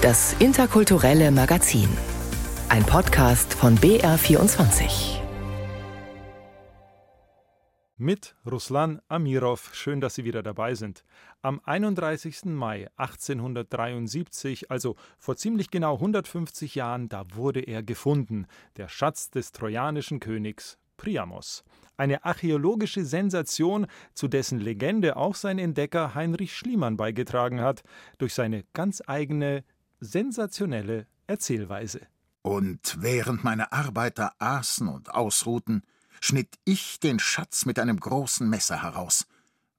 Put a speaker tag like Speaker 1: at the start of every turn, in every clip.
Speaker 1: Das interkulturelle Magazin. Ein Podcast von BR24.
Speaker 2: Mit Ruslan Amirov. Schön, dass Sie wieder dabei sind. Am 31. Mai 1873, also vor ziemlich genau 150 Jahren, da wurde er gefunden, der Schatz des trojanischen Königs Priamos. Eine archäologische Sensation, zu dessen Legende auch sein Entdecker Heinrich Schliemann beigetragen hat, durch seine ganz eigene, sensationelle Erzählweise.
Speaker 3: Und während meine Arbeiter aßen und ausruhten, schnitt ich den Schatz mit einem großen Messer heraus,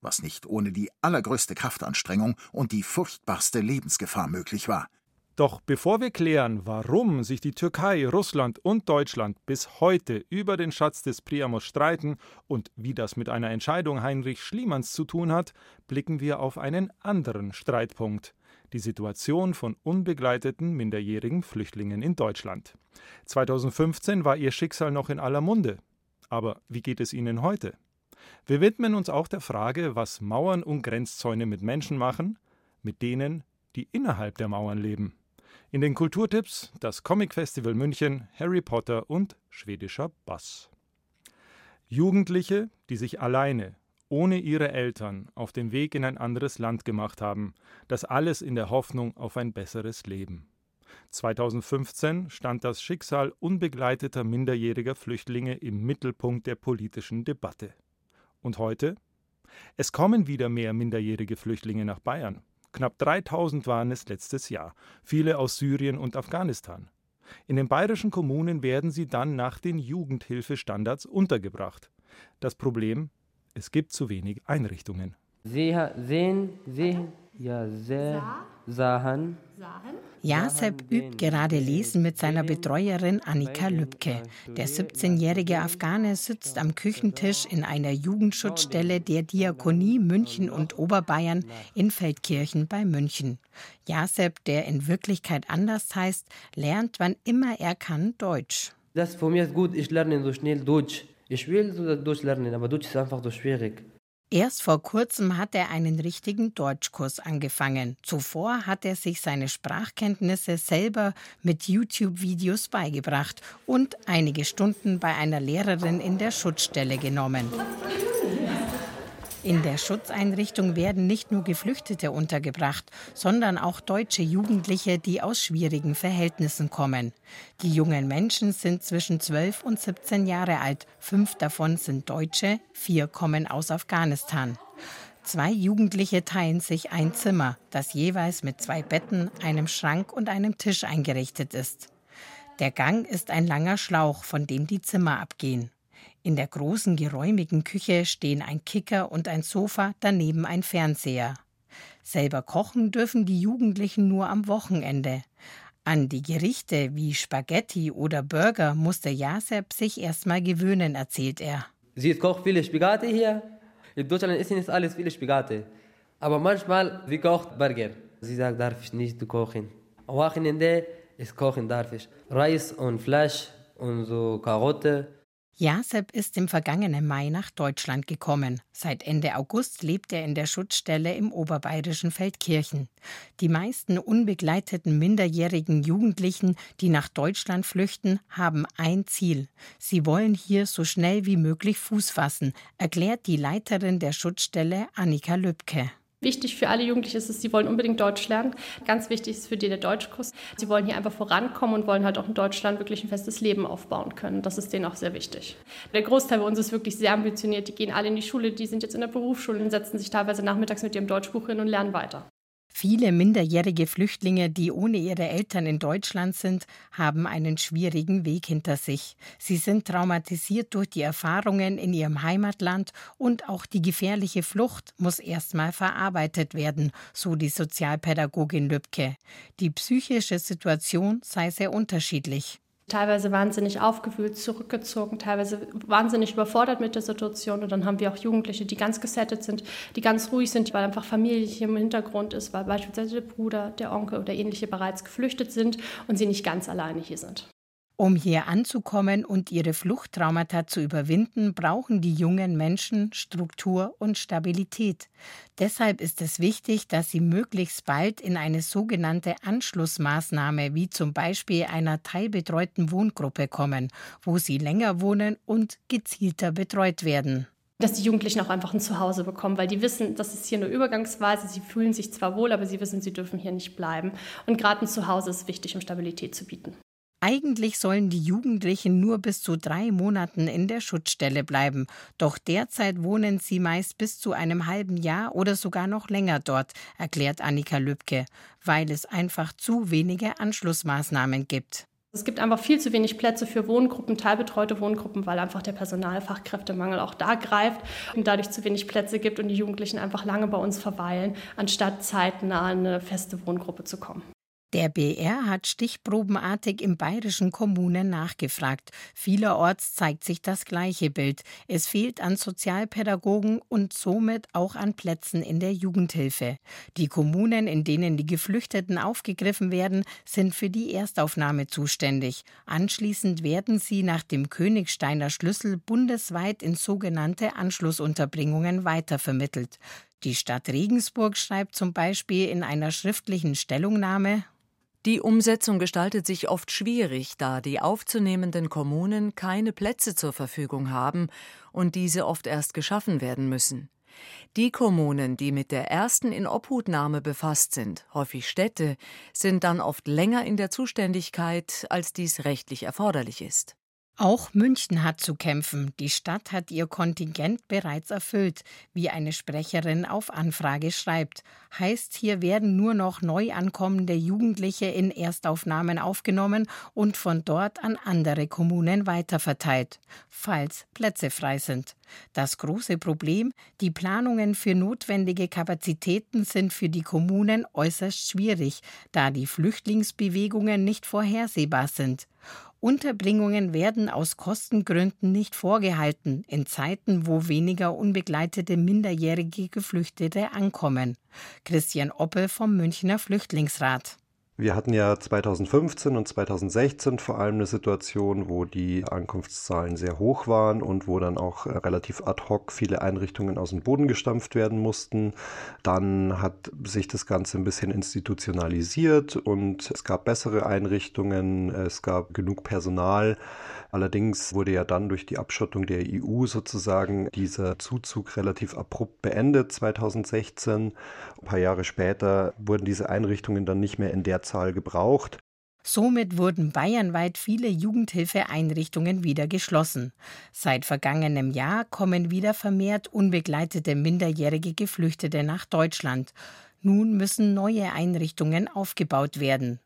Speaker 3: was nicht ohne die allergrößte Kraftanstrengung und die furchtbarste Lebensgefahr möglich war.
Speaker 2: Doch bevor wir klären, warum sich die Türkei, Russland und Deutschland bis heute über den Schatz des Priamos streiten und wie das mit einer Entscheidung Heinrich Schliemanns zu tun hat, blicken wir auf einen anderen Streitpunkt die Situation von unbegleiteten minderjährigen Flüchtlingen in Deutschland. 2015 war ihr Schicksal noch in aller Munde. Aber wie geht es ihnen heute? Wir widmen uns auch der Frage, was Mauern und Grenzzäune mit Menschen machen, mit denen, die innerhalb der Mauern leben. In den Kulturtipps das Comic Festival München, Harry Potter und schwedischer Bass. Jugendliche, die sich alleine, ohne ihre Eltern, auf den Weg in ein anderes Land gemacht haben, das alles in der Hoffnung auf ein besseres Leben. 2015 stand das Schicksal unbegleiteter minderjähriger Flüchtlinge im Mittelpunkt der politischen Debatte. Und heute? Es kommen wieder mehr minderjährige Flüchtlinge nach Bayern. Knapp 3000 waren es letztes Jahr, viele aus Syrien und Afghanistan. In den bayerischen Kommunen werden sie dann nach den Jugendhilfestandards untergebracht. Das Problem, es gibt zu wenig Einrichtungen.
Speaker 4: Sie sehen, sehen, ja, sehr, sahen.
Speaker 5: Jaseb übt gerade Lesen mit seiner Betreuerin Annika Lübke. Der 17-jährige Afghane sitzt am Küchentisch in einer Jugendschutzstelle der Diakonie München und Oberbayern in Feldkirchen bei München. Jaseb, der in Wirklichkeit anders heißt, lernt, wann immer er kann, Deutsch.
Speaker 4: Das für mich ist gut, ich lerne so schnell Deutsch. Ich will so Deutsch lernen, aber Deutsch ist einfach so schwierig.
Speaker 5: Erst vor kurzem hat er einen richtigen Deutschkurs angefangen. Zuvor hat er sich seine Sprachkenntnisse selber mit YouTube-Videos beigebracht und einige Stunden bei einer Lehrerin in der Schutzstelle genommen. In der Schutzeinrichtung werden nicht nur Geflüchtete untergebracht, sondern auch deutsche Jugendliche, die aus schwierigen Verhältnissen kommen. Die jungen Menschen sind zwischen 12 und 17 Jahre alt. Fünf davon sind Deutsche, vier kommen aus Afghanistan. Zwei Jugendliche teilen sich ein Zimmer, das jeweils mit zwei Betten, einem Schrank und einem Tisch eingerichtet ist. Der Gang ist ein langer Schlauch, von dem die Zimmer abgehen. In der großen, geräumigen Küche stehen ein Kicker und ein Sofa, daneben ein Fernseher. Selber kochen dürfen die Jugendlichen nur am Wochenende. An die Gerichte wie Spaghetti oder Burger musste Jaseb sich erstmal gewöhnen, erzählt er.
Speaker 4: Sie kocht viele Spaghetti hier. In Deutschland ist alles viele Spaghetti. Aber manchmal, sie kocht Burger. Sie sagt, darf ich nicht kochen. Am Wochenende, ist kochen darf ich. Reis und Fleisch und so Karotte.
Speaker 5: Jaseb ist im vergangenen Mai nach Deutschland gekommen. Seit Ende August lebt er in der Schutzstelle im oberbayerischen Feldkirchen. Die meisten unbegleiteten minderjährigen Jugendlichen, die nach Deutschland flüchten, haben ein Ziel. Sie wollen hier so schnell wie möglich Fuß fassen, erklärt die Leiterin der Schutzstelle Annika Lübke.
Speaker 6: Wichtig für alle Jugendlichen ist es, sie wollen unbedingt Deutsch lernen. Ganz wichtig ist für die der Deutschkurs. Sie wollen hier einfach vorankommen und wollen halt auch in Deutschland wirklich ein festes Leben aufbauen können. Das ist denen auch sehr wichtig. Der Großteil bei uns ist wirklich sehr ambitioniert. Die gehen alle in die Schule, die sind jetzt in der Berufsschule und setzen sich teilweise nachmittags mit ihrem Deutschbuch hin und lernen weiter.
Speaker 5: Viele minderjährige Flüchtlinge, die ohne ihre Eltern in Deutschland sind, haben einen schwierigen Weg hinter sich. Sie sind traumatisiert durch die Erfahrungen in ihrem Heimatland und auch die gefährliche Flucht muss erstmal verarbeitet werden, so die Sozialpädagogin Lübke. Die psychische Situation sei sehr unterschiedlich
Speaker 6: teilweise wahnsinnig aufgewühlt, zurückgezogen, teilweise wahnsinnig überfordert mit der Situation. Und dann haben wir auch Jugendliche, die ganz gesettet sind, die ganz ruhig sind, weil einfach Familie hier im Hintergrund ist, weil beispielsweise der Bruder, der Onkel oder ähnliche bereits geflüchtet sind und sie nicht ganz alleine hier sind.
Speaker 5: Um hier anzukommen und ihre Fluchttraumata zu überwinden, brauchen die jungen Menschen Struktur und Stabilität. Deshalb ist es wichtig, dass sie möglichst bald in eine sogenannte Anschlussmaßnahme, wie zum Beispiel einer teilbetreuten Wohngruppe kommen, wo sie länger wohnen und gezielter betreut werden
Speaker 6: dass die Jugendlichen auch einfach ein Zuhause bekommen, weil die wissen, das ist hier eine Übergangsweise. Sie fühlen sich zwar wohl, aber sie wissen, sie dürfen hier nicht bleiben. Und gerade ein Zuhause ist wichtig, um Stabilität zu bieten.
Speaker 5: Eigentlich sollen die Jugendlichen nur bis zu drei Monaten in der Schutzstelle bleiben, doch derzeit wohnen sie meist bis zu einem halben Jahr oder sogar noch länger dort, erklärt Annika Lübke, weil es einfach zu wenige Anschlussmaßnahmen gibt.
Speaker 6: Es gibt einfach viel zu wenig Plätze für Wohngruppen, teilbetreute Wohngruppen, weil einfach der Personalfachkräftemangel auch da greift und dadurch zu wenig Plätze gibt und die Jugendlichen einfach lange bei uns verweilen, anstatt zeitnah eine feste Wohngruppe zu kommen.
Speaker 5: Der BR hat stichprobenartig in bayerischen Kommunen nachgefragt. Vielerorts zeigt sich das gleiche Bild. Es fehlt an Sozialpädagogen und somit auch an Plätzen in der Jugendhilfe. Die Kommunen, in denen die Geflüchteten aufgegriffen werden, sind für die Erstaufnahme zuständig. Anschließend werden sie nach dem Königsteiner Schlüssel bundesweit in sogenannte Anschlussunterbringungen weitervermittelt. Die Stadt Regensburg schreibt zum Beispiel in einer schriftlichen Stellungnahme
Speaker 7: die Umsetzung gestaltet sich oft schwierig, da die aufzunehmenden Kommunen keine Plätze zur Verfügung haben und diese oft erst geschaffen werden müssen. Die Kommunen, die mit der ersten Inobhutnahme befasst sind, häufig Städte, sind dann oft länger in der Zuständigkeit, als dies rechtlich erforderlich ist.
Speaker 5: Auch München hat zu kämpfen. Die Stadt hat ihr Kontingent bereits erfüllt, wie eine Sprecherin auf Anfrage schreibt. Heißt, hier werden nur noch neu ankommende Jugendliche in Erstaufnahmen aufgenommen und von dort an andere Kommunen weiterverteilt, falls Plätze frei sind. Das große Problem, die Planungen für notwendige Kapazitäten sind für die Kommunen äußerst schwierig, da die Flüchtlingsbewegungen nicht vorhersehbar sind. Unterbringungen werden aus Kostengründen nicht vorgehalten, in Zeiten, wo weniger unbegleitete minderjährige Geflüchtete ankommen. Christian Oppe vom Münchner Flüchtlingsrat.
Speaker 8: Wir hatten ja 2015 und 2016 vor allem eine Situation, wo die Ankunftszahlen sehr hoch waren und wo dann auch äh, relativ ad hoc viele Einrichtungen aus dem Boden gestampft werden mussten. Dann hat sich das Ganze ein bisschen institutionalisiert und es gab bessere Einrichtungen, es gab genug Personal. Allerdings wurde ja dann durch die Abschottung der EU sozusagen dieser Zuzug relativ abrupt beendet 2016. Ein paar Jahre später wurden diese Einrichtungen dann nicht mehr in der Zahl gebraucht.
Speaker 5: Somit wurden bayernweit viele Jugendhilfeeinrichtungen wieder geschlossen. Seit vergangenem Jahr kommen wieder vermehrt unbegleitete minderjährige Geflüchtete nach Deutschland. Nun müssen neue Einrichtungen aufgebaut werden.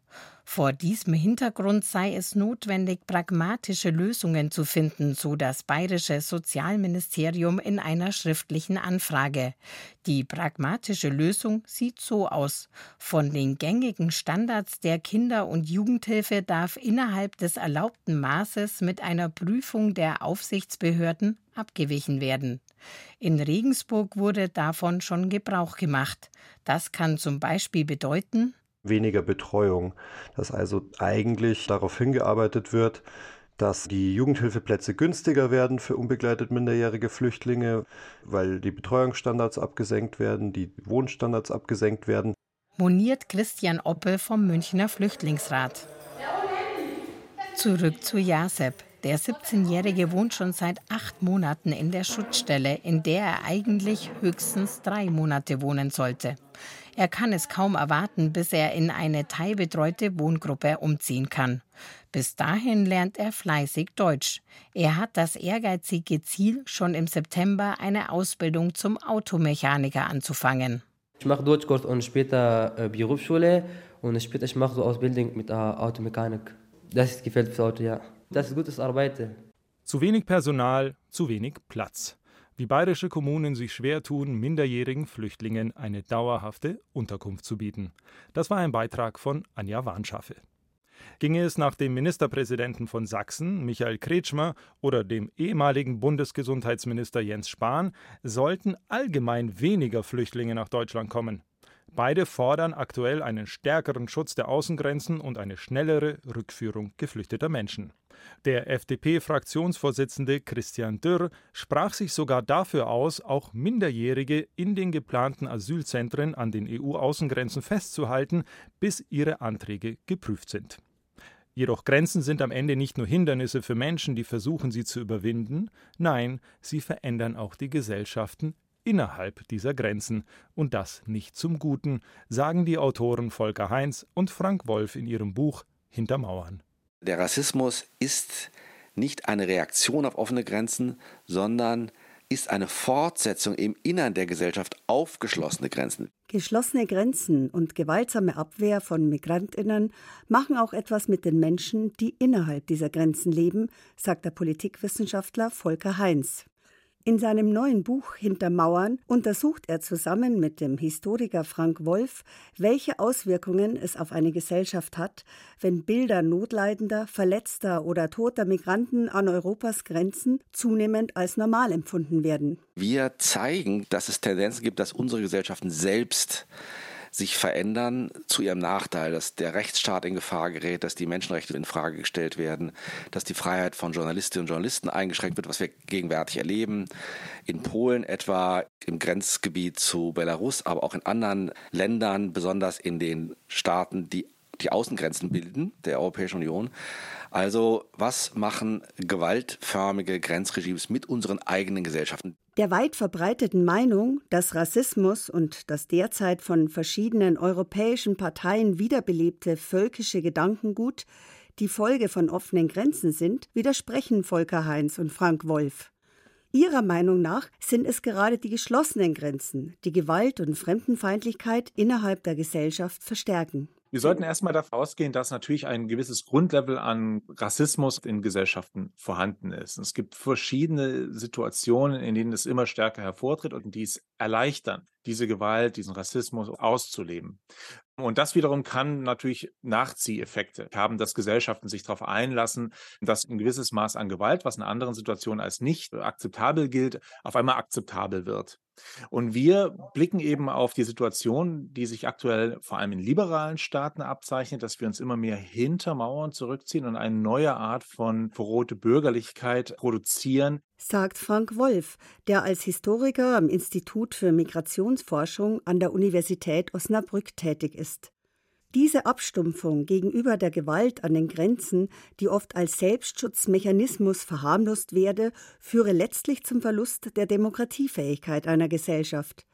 Speaker 5: Vor diesem Hintergrund sei es notwendig, pragmatische Lösungen zu finden, so das bayerische Sozialministerium in einer schriftlichen Anfrage. Die pragmatische Lösung sieht so aus. Von den gängigen Standards der Kinder- und Jugendhilfe darf innerhalb des erlaubten Maßes mit einer Prüfung der Aufsichtsbehörden abgewichen werden. In Regensburg wurde davon schon Gebrauch gemacht. Das kann zum Beispiel bedeuten,
Speaker 8: weniger Betreuung, dass also eigentlich darauf hingearbeitet wird, dass die Jugendhilfeplätze günstiger werden für unbegleitet minderjährige Flüchtlinge, weil die Betreuungsstandards abgesenkt werden, die Wohnstandards abgesenkt werden.
Speaker 5: Moniert Christian Oppe vom Münchner Flüchtlingsrat. Zurück zu Jasep. Der 17-Jährige wohnt schon seit acht Monaten in der Schutzstelle, in der er eigentlich höchstens drei Monate wohnen sollte. Er kann es kaum erwarten, bis er in eine teilbetreute Wohngruppe umziehen kann. Bis dahin lernt er fleißig Deutsch. Er hat das ehrgeizige Ziel, schon im September eine Ausbildung zum Automechaniker anzufangen.
Speaker 4: Ich mache Deutschkurs und später äh, Berufsschule und später ich mache so Ausbildung mit äh, Automechanik. Das gefällt fürs Auto, ja. Das ist gutes Arbeiten.
Speaker 2: Zu wenig Personal, zu wenig Platz wie bayerische Kommunen sich schwer tun, minderjährigen Flüchtlingen eine dauerhafte Unterkunft zu bieten. Das war ein Beitrag von Anja Warnschaffe. Ginge es nach dem Ministerpräsidenten von Sachsen, Michael Kretschmer, oder dem ehemaligen Bundesgesundheitsminister Jens Spahn, sollten allgemein weniger Flüchtlinge nach Deutschland kommen. Beide fordern aktuell einen stärkeren Schutz der Außengrenzen und eine schnellere Rückführung geflüchteter Menschen. Der FDP-Fraktionsvorsitzende Christian Dürr sprach sich sogar dafür aus, auch Minderjährige in den geplanten Asylzentren an den EU-Außengrenzen festzuhalten, bis ihre Anträge geprüft sind. Jedoch Grenzen sind am Ende nicht nur Hindernisse für Menschen, die versuchen, sie zu überwinden, nein, sie verändern auch die Gesellschaften innerhalb dieser Grenzen, und das nicht zum Guten, sagen die Autoren Volker Heinz und Frank Wolf in ihrem Buch Hinter Mauern.
Speaker 9: Der Rassismus ist nicht eine Reaktion auf offene Grenzen, sondern ist eine Fortsetzung im Innern der Gesellschaft auf geschlossene Grenzen.
Speaker 10: Geschlossene Grenzen und gewaltsame Abwehr von Migrantinnen machen auch etwas mit den Menschen, die innerhalb dieser Grenzen leben, sagt der Politikwissenschaftler Volker Heinz. In seinem neuen Buch Hinter Mauern untersucht er zusammen mit dem Historiker Frank Wolf, welche Auswirkungen es auf eine Gesellschaft hat, wenn Bilder notleidender, verletzter oder toter Migranten an Europas Grenzen zunehmend als normal empfunden werden.
Speaker 9: Wir zeigen, dass es Tendenzen gibt, dass unsere Gesellschaften selbst sich verändern zu ihrem Nachteil, dass der Rechtsstaat in Gefahr gerät, dass die Menschenrechte in Frage gestellt werden, dass die Freiheit von Journalistinnen und Journalisten eingeschränkt wird, was wir gegenwärtig erleben. In Polen etwa im Grenzgebiet zu Belarus, aber auch in anderen Ländern, besonders in den Staaten, die die Außengrenzen bilden der Europäischen Union. Also was machen gewaltförmige Grenzregimes mit unseren eigenen Gesellschaften?
Speaker 10: Der weit verbreiteten Meinung, dass Rassismus und das derzeit von verschiedenen europäischen Parteien wiederbelebte völkische Gedankengut die Folge von offenen Grenzen sind, widersprechen Volker Heinz und Frank Wolf. Ihrer Meinung nach sind es gerade die geschlossenen Grenzen, die Gewalt und Fremdenfeindlichkeit innerhalb der Gesellschaft verstärken.
Speaker 11: Wir sollten erstmal davon ausgehen, dass natürlich ein gewisses Grundlevel an Rassismus in Gesellschaften vorhanden ist. Es gibt verschiedene Situationen, in denen es immer stärker hervortritt und die es erleichtern, diese Gewalt, diesen Rassismus auszuleben. Und das wiederum kann natürlich Nachzieheffekte haben, dass Gesellschaften sich darauf einlassen, dass ein gewisses Maß an Gewalt, was in anderen Situationen als nicht akzeptabel gilt, auf einmal akzeptabel wird. Und wir blicken eben auf die Situation, die sich aktuell vor allem in liberalen Staaten abzeichnet, dass wir uns immer mehr hinter Mauern zurückziehen und eine neue Art von verrohte Bürgerlichkeit produzieren.
Speaker 10: Sagt Frank Wolf, der als Historiker am Institut für Migrationsforschung an der Universität Osnabrück tätig ist. Diese Abstumpfung gegenüber der Gewalt an den Grenzen, die oft als Selbstschutzmechanismus verharmlost werde, führe letztlich zum Verlust der Demokratiefähigkeit einer Gesellschaft.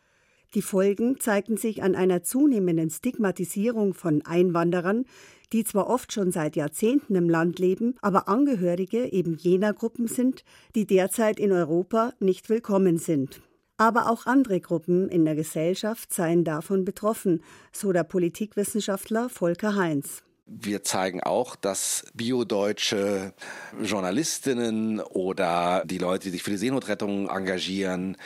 Speaker 10: Die Folgen zeigten sich an einer zunehmenden Stigmatisierung von Einwanderern, die zwar oft schon seit Jahrzehnten im Land leben, aber Angehörige eben jener Gruppen sind, die derzeit in Europa nicht willkommen sind. Aber auch andere Gruppen in der Gesellschaft seien davon betroffen, so der Politikwissenschaftler Volker Heinz.
Speaker 9: Wir zeigen auch, dass biodeutsche Journalistinnen oder die Leute, die sich für die Seenotrettung engagieren,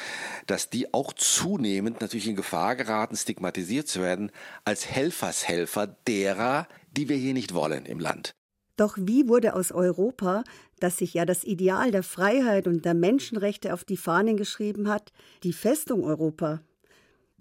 Speaker 9: dass die auch zunehmend natürlich in Gefahr geraten, stigmatisiert zu werden als Helfershelfer derer, die wir hier nicht wollen im Land.
Speaker 10: Doch wie wurde aus Europa, das sich ja das Ideal der Freiheit und der Menschenrechte auf die Fahnen geschrieben hat, die Festung Europa?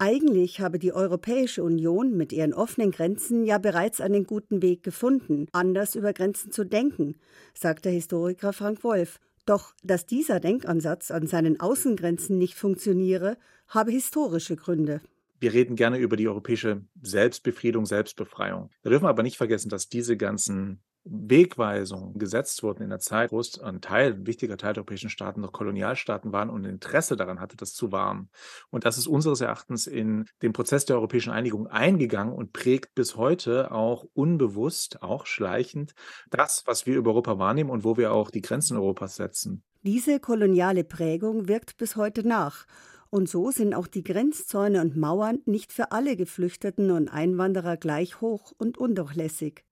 Speaker 10: Eigentlich habe die Europäische Union mit ihren offenen Grenzen ja bereits einen guten Weg gefunden, anders über Grenzen zu denken, sagt der Historiker Frank Wolf. Doch dass dieser Denkansatz an seinen Außengrenzen nicht funktioniere, habe historische Gründe.
Speaker 11: Wir reden gerne über die europäische Selbstbefriedung, Selbstbefreiung. Wir dürfen aber nicht vergessen, dass diese ganzen Wegweisungen gesetzt wurden in der Zeit, wo es ein Teil, ein wichtiger Teil der europäischen Staaten noch Kolonialstaaten waren und Interesse daran hatte, das zu wahren. Und das ist unseres Erachtens in den Prozess der europäischen Einigung eingegangen und prägt bis heute auch unbewusst, auch schleichend, das, was wir über Europa wahrnehmen und wo wir auch die Grenzen Europas setzen.
Speaker 10: Diese koloniale Prägung wirkt bis heute nach. Und so sind auch die Grenzzäune und Mauern nicht für alle Geflüchteten und Einwanderer gleich hoch und undurchlässig.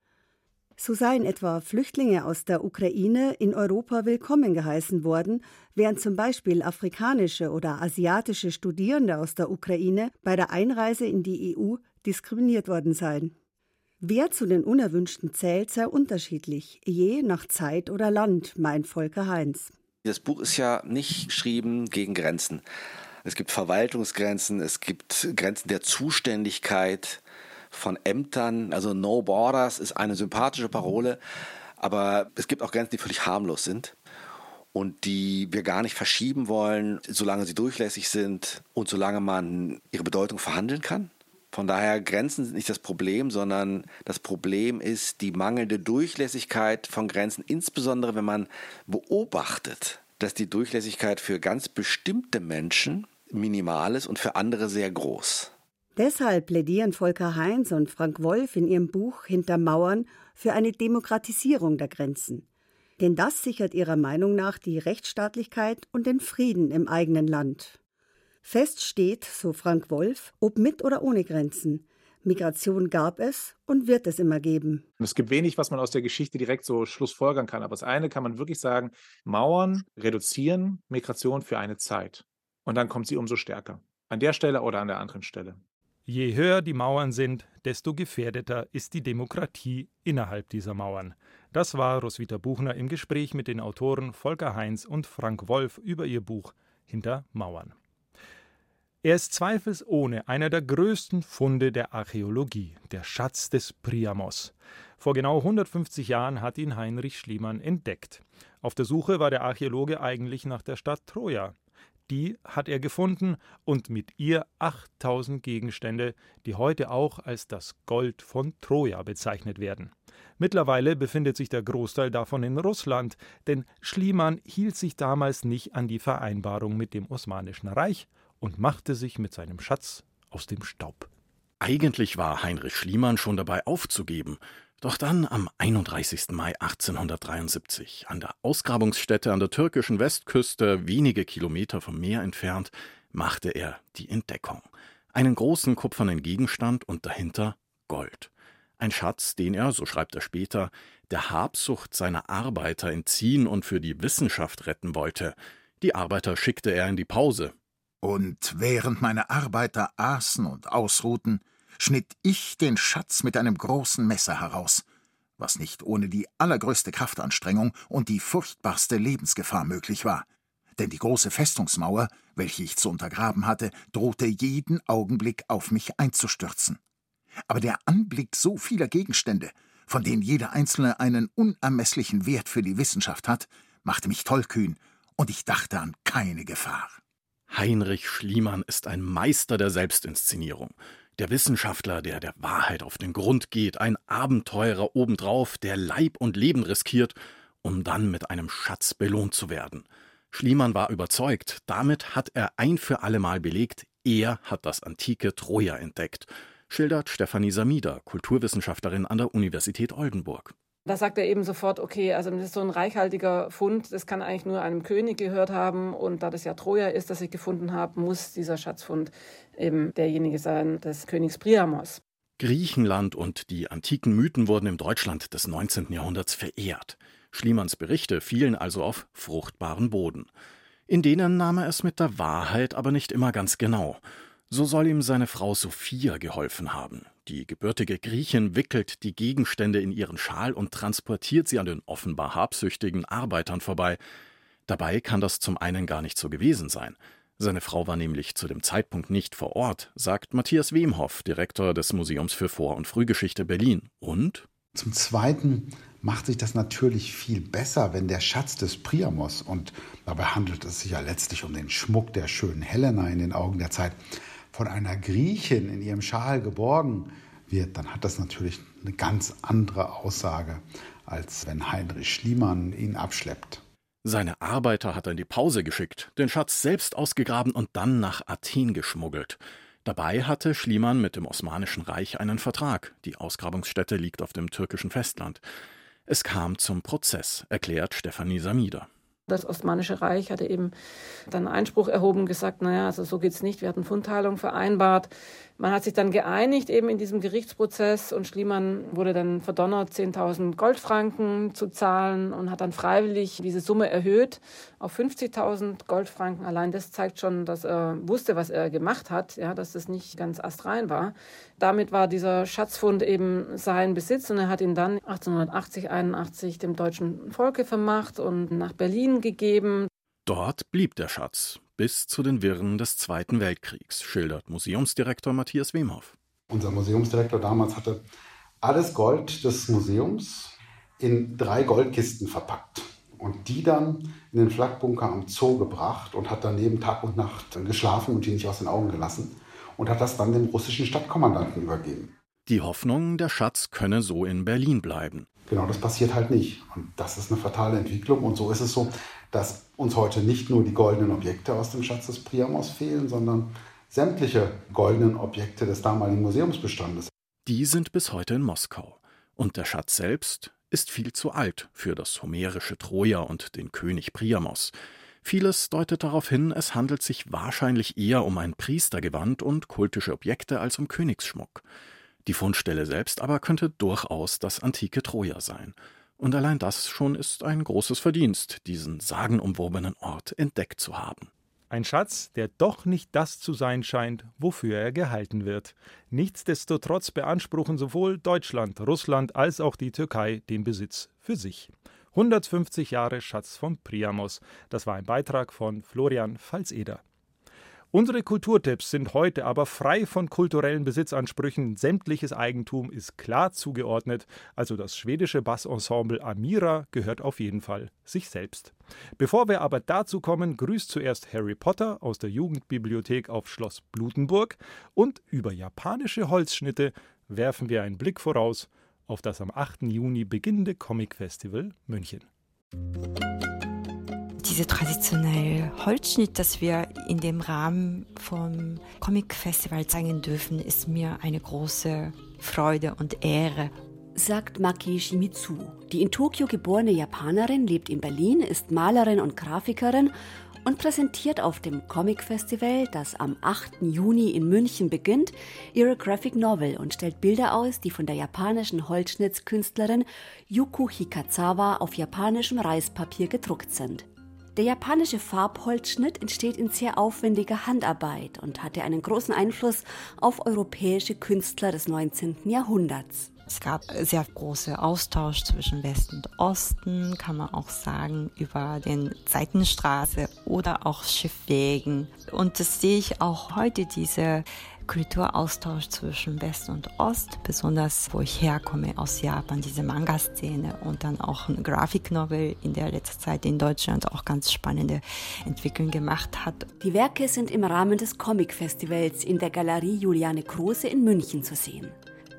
Speaker 10: So seien etwa Flüchtlinge aus der Ukraine in Europa willkommen geheißen worden, während zum Beispiel afrikanische oder asiatische Studierende aus der Ukraine bei der Einreise in die EU diskriminiert worden seien. Wer zu den Unerwünschten zählt, sei unterschiedlich, je nach Zeit oder Land, meint Volker Heinz.
Speaker 9: Das Buch ist ja nicht geschrieben gegen Grenzen. Es gibt Verwaltungsgrenzen, es gibt Grenzen der Zuständigkeit, von Ämtern. Also No Borders ist eine sympathische Parole. Aber es gibt auch Grenzen, die völlig harmlos sind und die wir gar nicht verschieben wollen, solange sie durchlässig sind und solange man ihre Bedeutung verhandeln kann. Von daher Grenzen sind nicht das Problem, sondern das Problem ist die mangelnde Durchlässigkeit von Grenzen, insbesondere wenn man beobachtet, dass die Durchlässigkeit für ganz bestimmte Menschen minimal ist und für andere sehr groß.
Speaker 10: Deshalb plädieren Volker Heinz und Frank Wolf in ihrem Buch Hinter Mauern für eine Demokratisierung der Grenzen. Denn das sichert ihrer Meinung nach die Rechtsstaatlichkeit und den Frieden im eigenen Land. Fest steht, so Frank Wolf, ob mit oder ohne Grenzen. Migration gab es und wird es immer geben.
Speaker 11: Es gibt wenig, was man aus der Geschichte direkt so schlussfolgern kann. Aber das eine kann man wirklich sagen, Mauern reduzieren Migration für eine Zeit. Und dann kommt sie umso stärker. An der Stelle oder an der anderen Stelle.
Speaker 2: Je höher die Mauern sind, desto gefährdeter ist die Demokratie innerhalb dieser Mauern. Das war Roswitha Buchner im Gespräch mit den Autoren Volker Heinz und Frank Wolf über ihr Buch Hinter Mauern. Er ist zweifelsohne einer der größten Funde der Archäologie, der Schatz des Priamos. Vor genau 150 Jahren hat ihn Heinrich Schliemann entdeckt. Auf der Suche war der Archäologe eigentlich nach der Stadt Troja. Die hat er gefunden und mit ihr 8000 Gegenstände, die heute auch als das Gold von Troja bezeichnet werden. Mittlerweile befindet sich der Großteil davon in Russland, denn Schliemann hielt sich damals nicht an die Vereinbarung mit dem Osmanischen Reich und machte sich mit seinem Schatz aus dem Staub.
Speaker 12: Eigentlich war Heinrich Schliemann schon dabei aufzugeben, doch dann am 31. Mai 1873 an der Ausgrabungsstätte an der türkischen Westküste, wenige Kilometer vom Meer entfernt, machte er die Entdeckung. Einen großen kupfernen Gegenstand und dahinter Gold. Ein Schatz, den er, so schreibt er später, der Habsucht seiner Arbeiter entziehen und für die Wissenschaft retten wollte. Die Arbeiter schickte er in die Pause,
Speaker 3: und während meine Arbeiter aßen und ausruhten, schnitt ich den Schatz mit einem großen Messer heraus, was nicht ohne die allergrößte Kraftanstrengung und die furchtbarste Lebensgefahr möglich war. Denn die große Festungsmauer, welche ich zu untergraben hatte, drohte jeden Augenblick auf mich einzustürzen. Aber der Anblick so vieler Gegenstände, von denen jeder einzelne einen unermesslichen Wert für die Wissenschaft hat, machte mich tollkühn, und ich dachte an keine Gefahr.
Speaker 12: Heinrich Schliemann ist ein Meister der Selbstinszenierung. Der Wissenschaftler, der der Wahrheit auf den Grund geht, ein Abenteurer obendrauf, der Leib und Leben riskiert, um dann mit einem Schatz belohnt zu werden. Schliemann war überzeugt, damit hat er ein für allemal belegt, er hat das antike Troja entdeckt, schildert Stefanie Samida, Kulturwissenschaftlerin an der Universität Oldenburg.
Speaker 13: Da sagt er eben sofort, okay, also das ist so ein reichhaltiger Fund, das kann eigentlich nur einem König gehört haben. Und da das ja Troja ist, das ich gefunden habe, muss dieser Schatzfund eben derjenige sein des Königs Priamos.
Speaker 12: Griechenland und die antiken Mythen wurden im Deutschland des 19. Jahrhunderts verehrt. Schliemanns Berichte fielen also auf fruchtbaren Boden. In denen nahm er es mit der Wahrheit aber nicht immer ganz genau. So soll ihm seine Frau Sophia geholfen haben. Die gebürtige Griechin wickelt die Gegenstände in ihren Schal und transportiert sie an den offenbar habsüchtigen Arbeitern vorbei. Dabei kann das zum einen gar nicht so gewesen sein. Seine Frau war nämlich zu dem Zeitpunkt nicht vor Ort, sagt Matthias Wemhoff, Direktor des Museums für Vor- und Frühgeschichte Berlin. Und?
Speaker 14: Zum Zweiten macht sich das natürlich viel besser, wenn der Schatz des Priamos, und dabei handelt es sich ja letztlich um den Schmuck der schönen Helena in den Augen der Zeit, von einer Griechin in ihrem Schal geborgen wird, dann hat das natürlich eine ganz andere Aussage, als wenn Heinrich Schliemann ihn abschleppt.
Speaker 12: Seine Arbeiter hat er in die Pause geschickt, den Schatz selbst ausgegraben und dann nach Athen geschmuggelt. Dabei hatte Schliemann mit dem Osmanischen Reich einen Vertrag. Die Ausgrabungsstätte liegt auf dem türkischen Festland. Es kam zum Prozess, erklärt Stefanie Samida.
Speaker 13: Das Osmanische Reich hatte eben dann Einspruch erhoben, gesagt, naja, also so geht's nicht. Wir hatten Fundteilung vereinbart. Man hat sich dann geeinigt eben in diesem Gerichtsprozess und Schliemann wurde dann verdonnert, 10.000 Goldfranken zu zahlen und hat dann freiwillig diese Summe erhöht auf 50.000 Goldfranken. Allein das zeigt schon, dass er wusste, was er gemacht hat, ja, dass das nicht ganz astrein war. Damit war dieser Schatzfund eben sein Besitz und er hat ihn dann 1880, 81 dem deutschen Volke vermacht und nach Berlin gegeben.
Speaker 12: Dort blieb der Schatz bis zu den Wirren des Zweiten Weltkriegs, schildert Museumsdirektor Matthias Wemhoff.
Speaker 14: Unser Museumsdirektor damals hatte alles Gold des Museums in drei Goldkisten verpackt und die dann in den Flakbunker am Zoo gebracht und hat daneben Tag und Nacht geschlafen und die nicht aus den Augen gelassen und hat das dann dem russischen Stadtkommandanten übergeben.
Speaker 12: Die Hoffnung, der Schatz könne so in Berlin bleiben.
Speaker 14: Genau, das passiert halt nicht. Und das ist eine fatale Entwicklung. Und so ist es so, dass uns heute nicht nur die goldenen Objekte aus dem Schatz des Priamos fehlen, sondern sämtliche goldenen Objekte des damaligen Museumsbestandes.
Speaker 12: Die sind bis heute in Moskau. Und der Schatz selbst ist viel zu alt für das homerische Troja und den König Priamos. Vieles deutet darauf hin, es handelt sich wahrscheinlich eher um ein Priestergewand und kultische Objekte als um Königsschmuck. Die Fundstelle selbst aber könnte durchaus das antike Troja sein. Und allein das schon ist ein großes Verdienst, diesen sagenumwobenen Ort entdeckt zu haben.
Speaker 2: Ein Schatz, der doch nicht das zu sein scheint, wofür er gehalten wird. Nichtsdestotrotz beanspruchen sowohl Deutschland, Russland als auch die Türkei den Besitz für sich. 150 Jahre Schatz von Priamos. Das war ein Beitrag von Florian Falseder. Unsere Kulturtipps sind heute aber frei von kulturellen Besitzansprüchen. Sämtliches Eigentum ist klar zugeordnet. Also das schwedische Bassensemble Amira gehört auf jeden Fall sich selbst. Bevor wir aber dazu kommen, grüßt zuerst Harry Potter aus der Jugendbibliothek auf Schloss Blutenburg und über japanische Holzschnitte werfen wir einen Blick voraus auf das am 8. Juni beginnende Comic Festival München
Speaker 15: diese traditionelle Holzschnitt, das wir in dem Rahmen vom Comic Festival zeigen dürfen, ist mir eine große Freude und Ehre.
Speaker 16: Sagt Maki Shimizu. Die in Tokio geborene Japanerin lebt in Berlin, ist Malerin und Grafikerin und präsentiert auf dem Comic Festival, das am 8. Juni in München beginnt, ihre Graphic Novel und stellt Bilder aus, die von der japanischen Holzschnitzkünstlerin Yuko Hikazawa auf japanischem Reispapier gedruckt sind. Der japanische Farbholzschnitt entsteht in sehr aufwendiger Handarbeit und hatte einen großen Einfluss auf europäische Künstler des 19. Jahrhunderts.
Speaker 15: Es gab sehr große Austausch zwischen Westen und Osten, kann man auch sagen, über den Seitenstraße oder auch Schiffwegen. Und das sehe ich auch heute, diese Kulturaustausch zwischen West und Ost, besonders wo ich herkomme aus Japan, diese Manga-Szene und dann auch eine Grafiknovel in der letzten Zeit in Deutschland auch ganz spannende Entwicklungen gemacht hat.
Speaker 16: Die Werke sind im Rahmen des Comic-Festivals in der Galerie Juliane Kruse in München zu sehen.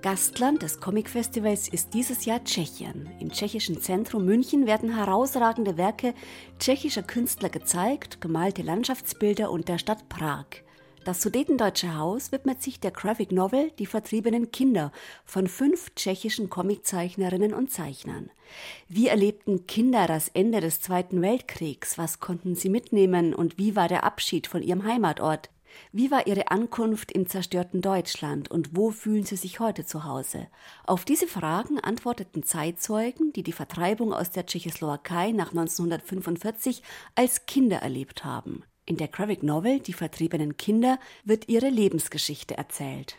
Speaker 16: Gastland des Comic-Festivals ist dieses Jahr Tschechien. Im tschechischen Zentrum München werden herausragende Werke tschechischer Künstler gezeigt, gemalte Landschaftsbilder und der Stadt Prag. Das Sudetendeutsche Haus widmet sich der Graphic Novel Die vertriebenen Kinder von fünf tschechischen Comiczeichnerinnen und Zeichnern. Wie erlebten Kinder das Ende des Zweiten Weltkriegs? Was konnten sie mitnehmen und wie war der Abschied von ihrem Heimatort? Wie war ihre Ankunft im zerstörten Deutschland und wo fühlen sie sich heute zu Hause? Auf diese Fragen antworteten Zeitzeugen, die die Vertreibung aus der Tschechoslowakei nach 1945 als Kinder erlebt haben. In der Graphic Novel Die vertriebenen Kinder wird ihre Lebensgeschichte erzählt.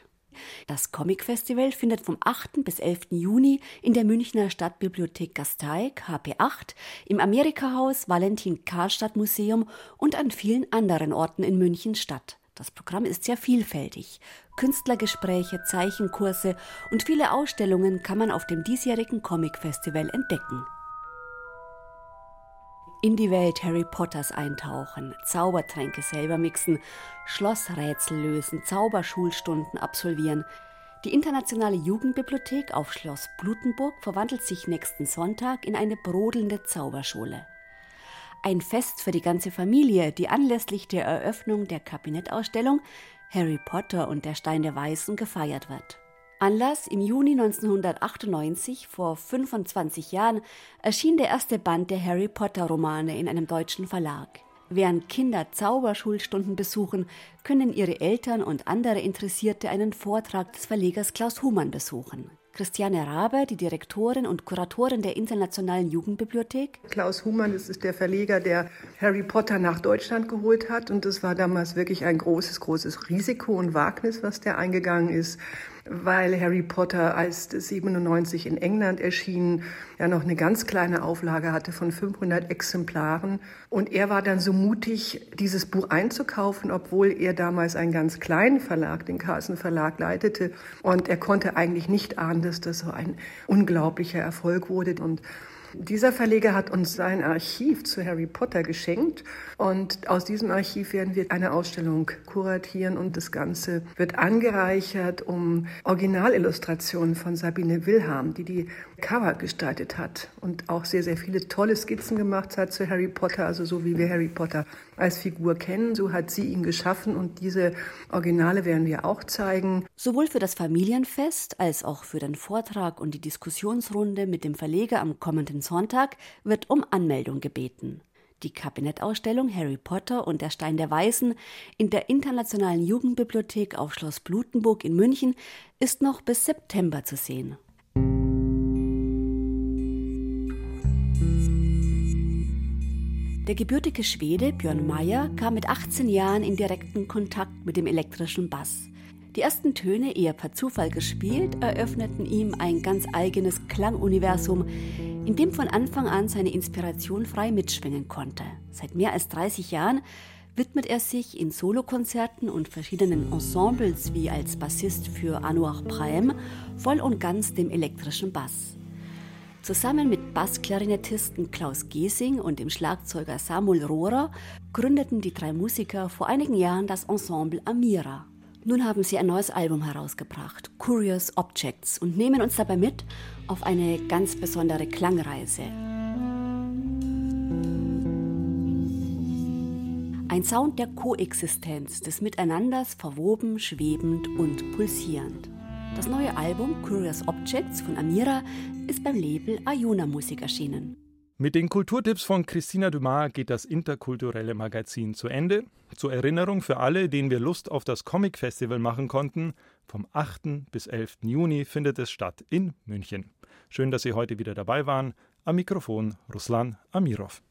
Speaker 16: Das Comic Festival findet vom 8. bis 11. Juni in der Münchner Stadtbibliothek Gasteig HP8, im Amerikahaus Valentin Karstadt Museum und an vielen anderen Orten in München statt. Das Programm ist sehr vielfältig. Künstlergespräche, Zeichenkurse und viele Ausstellungen kann man auf dem diesjährigen Comic Festival entdecken in die Welt Harry Potters eintauchen, Zaubertränke selber mixen, Schlossrätsel lösen, Zauberschulstunden absolvieren. Die internationale Jugendbibliothek auf Schloss Blutenburg verwandelt sich nächsten Sonntag in eine brodelnde Zauberschule. Ein Fest für die ganze Familie, die anlässlich der Eröffnung der Kabinettausstellung Harry Potter und der Stein der Weißen gefeiert wird. Anlass im Juni 1998, vor 25 Jahren, erschien der erste Band der Harry Potter Romane in einem deutschen Verlag. Während Kinder Zauberschulstunden besuchen, können ihre Eltern und andere Interessierte einen Vortrag des Verlegers Klaus Humann besuchen. Christiane Rabe, die Direktorin und Kuratorin der Internationalen Jugendbibliothek.
Speaker 17: Klaus Humann das ist der Verleger, der Harry Potter nach Deutschland geholt hat. Und das war damals wirklich ein großes, großes Risiko und Wagnis, was der eingegangen ist. Weil Harry Potter als 97 in England erschien, ja noch eine ganz kleine Auflage hatte von 500 Exemplaren. Und er war dann so mutig, dieses Buch einzukaufen, obwohl er damals einen ganz kleinen Verlag, den Carlsen Verlag, leitete. Und er konnte eigentlich nicht ahnen, dass das so ein unglaublicher Erfolg wurde. Und dieser Verleger hat uns sein Archiv zu Harry Potter geschenkt und aus diesem Archiv werden wir eine Ausstellung kuratieren und das Ganze wird angereichert um Originalillustrationen von Sabine Wilhelm, die die Cover gestaltet hat und auch sehr, sehr viele tolle Skizzen gemacht hat zu Harry Potter, also so wie wir Harry Potter als Figur kennen, so hat sie ihn geschaffen und diese Originale werden wir auch zeigen.
Speaker 16: Sowohl für das Familienfest als auch für den Vortrag und die Diskussionsrunde mit dem Verleger am kommenden Sonntag wird um Anmeldung gebeten. Die Kabinettausstellung Harry Potter und der Stein der Weisen in der Internationalen Jugendbibliothek auf Schloss Blutenburg in München ist noch bis September zu sehen. Der gebürtige Schwede Björn Mayer kam mit 18 Jahren in direkten Kontakt mit dem elektrischen Bass. Die ersten Töne, eher per Zufall gespielt, eröffneten ihm ein ganz eigenes Klanguniversum, in dem von Anfang an seine Inspiration frei mitschwingen konnte. Seit mehr als 30 Jahren widmet er sich in Solokonzerten und verschiedenen Ensembles wie als Bassist für Anouar Praem voll und ganz dem elektrischen Bass. Zusammen mit Bassklarinettisten Klaus Gesing und dem Schlagzeuger Samuel Rohrer gründeten die drei Musiker vor einigen Jahren das Ensemble Amira. Nun haben sie ein neues Album herausgebracht, Curious Objects, und nehmen uns dabei mit auf eine ganz besondere Klangreise. Ein Sound der Koexistenz, des Miteinanders verwoben, schwebend und pulsierend. Das neue Album Curious Objects von Amira ist beim Label Ayuna Musik erschienen.
Speaker 2: Mit den Kulturtipps von Christina Dumas geht das interkulturelle Magazin zu Ende. Zur Erinnerung für alle, denen wir Lust auf das Comic Festival machen konnten, vom 8. bis 11. Juni findet es statt in München. Schön, dass Sie heute wieder dabei waren. Am Mikrofon Ruslan Amirov.